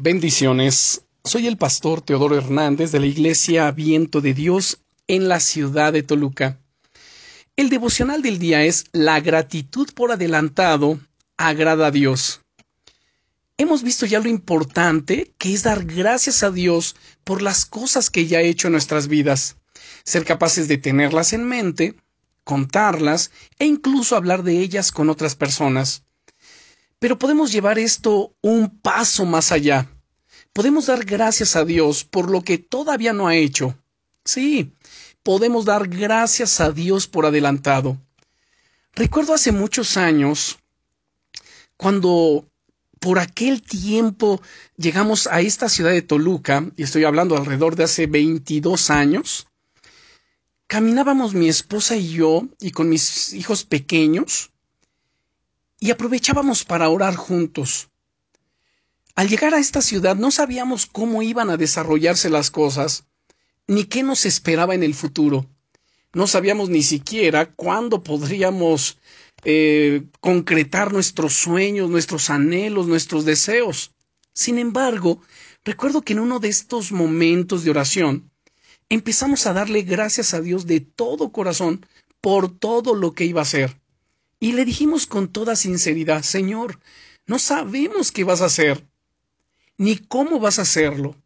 Bendiciones. Soy el pastor Teodoro Hernández de la Iglesia Viento de Dios en la ciudad de Toluca. El devocional del día es La gratitud por adelantado agrada a Dios. Hemos visto ya lo importante que es dar gracias a Dios por las cosas que ya ha hecho en nuestras vidas, ser capaces de tenerlas en mente, contarlas e incluso hablar de ellas con otras personas. Pero podemos llevar esto un paso más allá. Podemos dar gracias a Dios por lo que todavía no ha hecho. Sí, podemos dar gracias a Dios por adelantado. Recuerdo hace muchos años, cuando por aquel tiempo llegamos a esta ciudad de Toluca, y estoy hablando alrededor de hace 22 años, caminábamos mi esposa y yo, y con mis hijos pequeños, y aprovechábamos para orar juntos. Al llegar a esta ciudad no sabíamos cómo iban a desarrollarse las cosas, ni qué nos esperaba en el futuro. No sabíamos ni siquiera cuándo podríamos eh, concretar nuestros sueños, nuestros anhelos, nuestros deseos. Sin embargo, recuerdo que en uno de estos momentos de oración empezamos a darle gracias a Dios de todo corazón por todo lo que iba a hacer. Y le dijimos con toda sinceridad, Señor, no sabemos qué vas a hacer, ni cómo vas a hacerlo,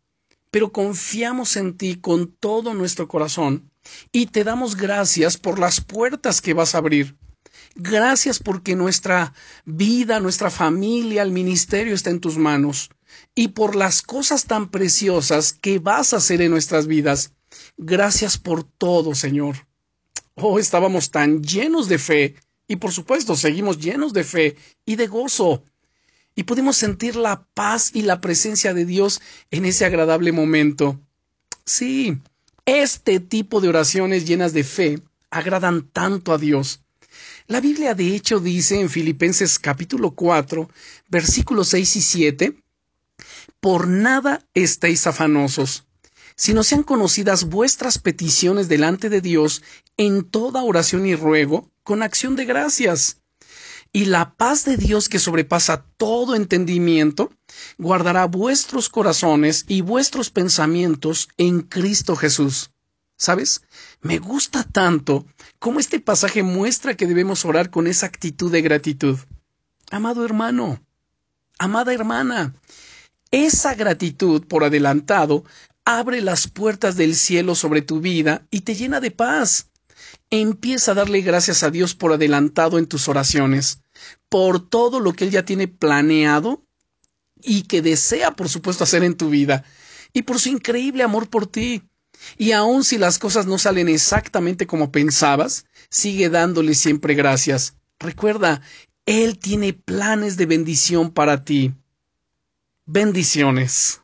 pero confiamos en ti con todo nuestro corazón y te damos gracias por las puertas que vas a abrir. Gracias porque nuestra vida, nuestra familia, el ministerio está en tus manos y por las cosas tan preciosas que vas a hacer en nuestras vidas. Gracias por todo, Señor. Oh, estábamos tan llenos de fe y por supuesto, seguimos llenos de fe y de gozo. Y pudimos sentir la paz y la presencia de Dios en ese agradable momento. Sí, este tipo de oraciones llenas de fe agradan tanto a Dios. La Biblia de hecho dice en Filipenses capítulo 4, versículos 6 y 7, Por nada estéis afanosos, sino sean conocidas vuestras peticiones delante de Dios en toda oración y ruego, con acción de gracias. Y la paz de Dios que sobrepasa todo entendimiento, guardará vuestros corazones y vuestros pensamientos en Cristo Jesús. ¿Sabes? Me gusta tanto cómo este pasaje muestra que debemos orar con esa actitud de gratitud. Amado hermano, amada hermana, esa gratitud por adelantado abre las puertas del cielo sobre tu vida y te llena de paz. Empieza a darle gracias a Dios por adelantado en tus oraciones, por todo lo que Él ya tiene planeado y que desea, por supuesto, hacer en tu vida, y por su increíble amor por ti. Y aun si las cosas no salen exactamente como pensabas, sigue dándole siempre gracias. Recuerda, Él tiene planes de bendición para ti. Bendiciones.